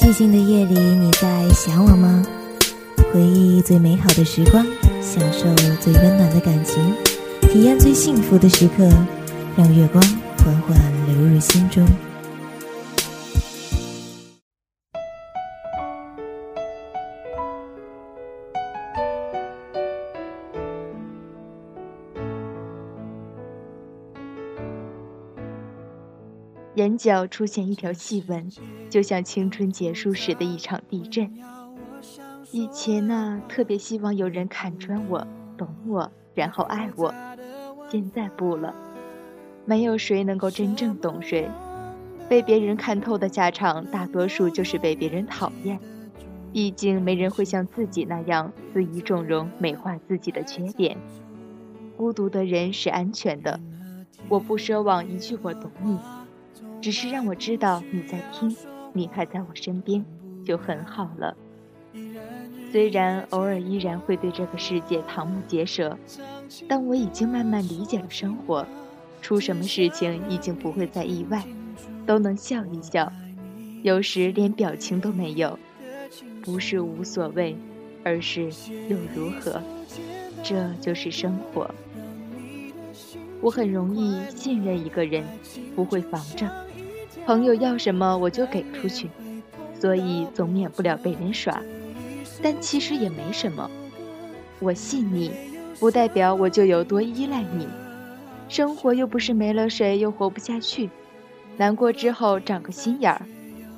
寂静的夜里，你在想我吗？回忆最美好的时光，享受最温暖的感情，体验最幸福的时刻，让月光缓缓流入心中。眼角出现一条细纹，就像青春结束时的一场地震。以前呢，特别希望有人看穿我、懂我，然后爱我。现在不了，没有谁能够真正懂谁。被别人看透的下场，大多数就是被别人讨厌。毕竟没人会像自己那样肆意纵容、美化自己的缺点。孤独的人是安全的。我不奢望一句“我懂你”。只是让我知道你在听，你还在我身边，就很好了。虽然偶尔依然会对这个世界瞠目结舌，但我已经慢慢理解了生活。出什么事情已经不会再意外，都能笑一笑。有时连表情都没有，不是无所谓，而是又如何？这就是生活。我很容易信任一个人，不会防着。朋友要什么我就给出去，所以总免不了被人耍。但其实也没什么。我信你，不代表我就有多依赖你。生活又不是没了谁又活不下去。难过之后长个心眼儿，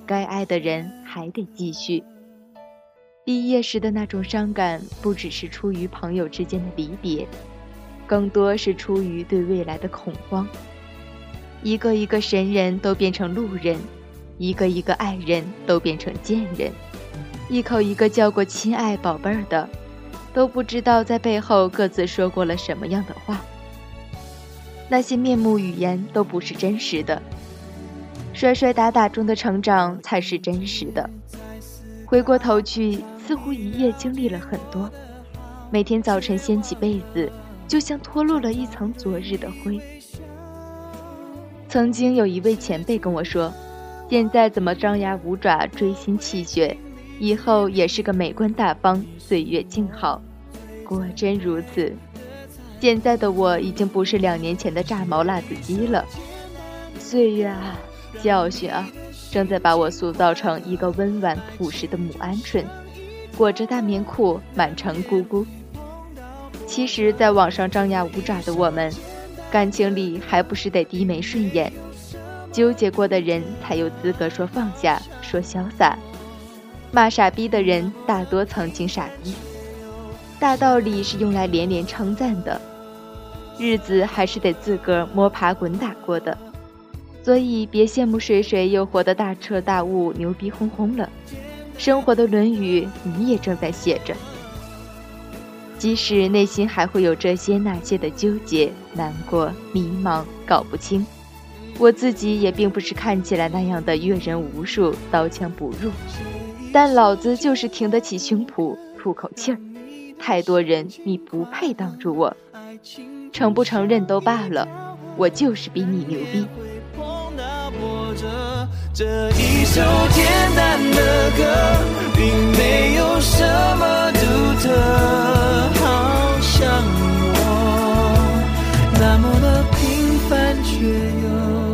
该爱的人还得继续。毕业时的那种伤感，不只是出于朋友之间的离别，更多是出于对未来的恐慌。一个一个神人都变成路人，一个一个爱人都变成贱人，一口一个叫过亲爱宝贝儿的，都不知道在背后各自说过了什么样的话。那些面目语言都不是真实的，摔摔打打中的成长才是真实的。回过头去，似乎一夜经历了很多，每天早晨掀起被子，就像脱落了一层昨日的灰。曾经有一位前辈跟我说：“现在怎么张牙舞爪、追心泣血，以后也是个美观大方、岁月静好。”果真如此。现在的我已经不是两年前的炸毛辣子鸡了。岁月啊，教训啊，正在把我塑造成一个温婉朴实的母鹌鹑，裹着大棉裤，满城咕咕。其实，在网上张牙舞爪的我们。感情里还不是得低眉顺眼，纠结过的人才有资格说放下，说潇洒。骂傻逼的人大多曾经傻逼。大道理是用来连连称赞的，日子还是得自个儿摸爬滚打过的。所以别羡慕谁谁又活得大彻大悟、牛逼哄哄了。生活的《论语》，你也正在写着。即使内心还会有这些那些的纠结、难过、迷茫、搞不清，我自己也并不是看起来那样的阅人无数、刀枪不入，但老子就是挺得起胸脯、吐口气儿。太多人，你不配挡住我，承不承认都罢了，我就是比你牛逼。这一首简单的歌，并没有什么独特。却又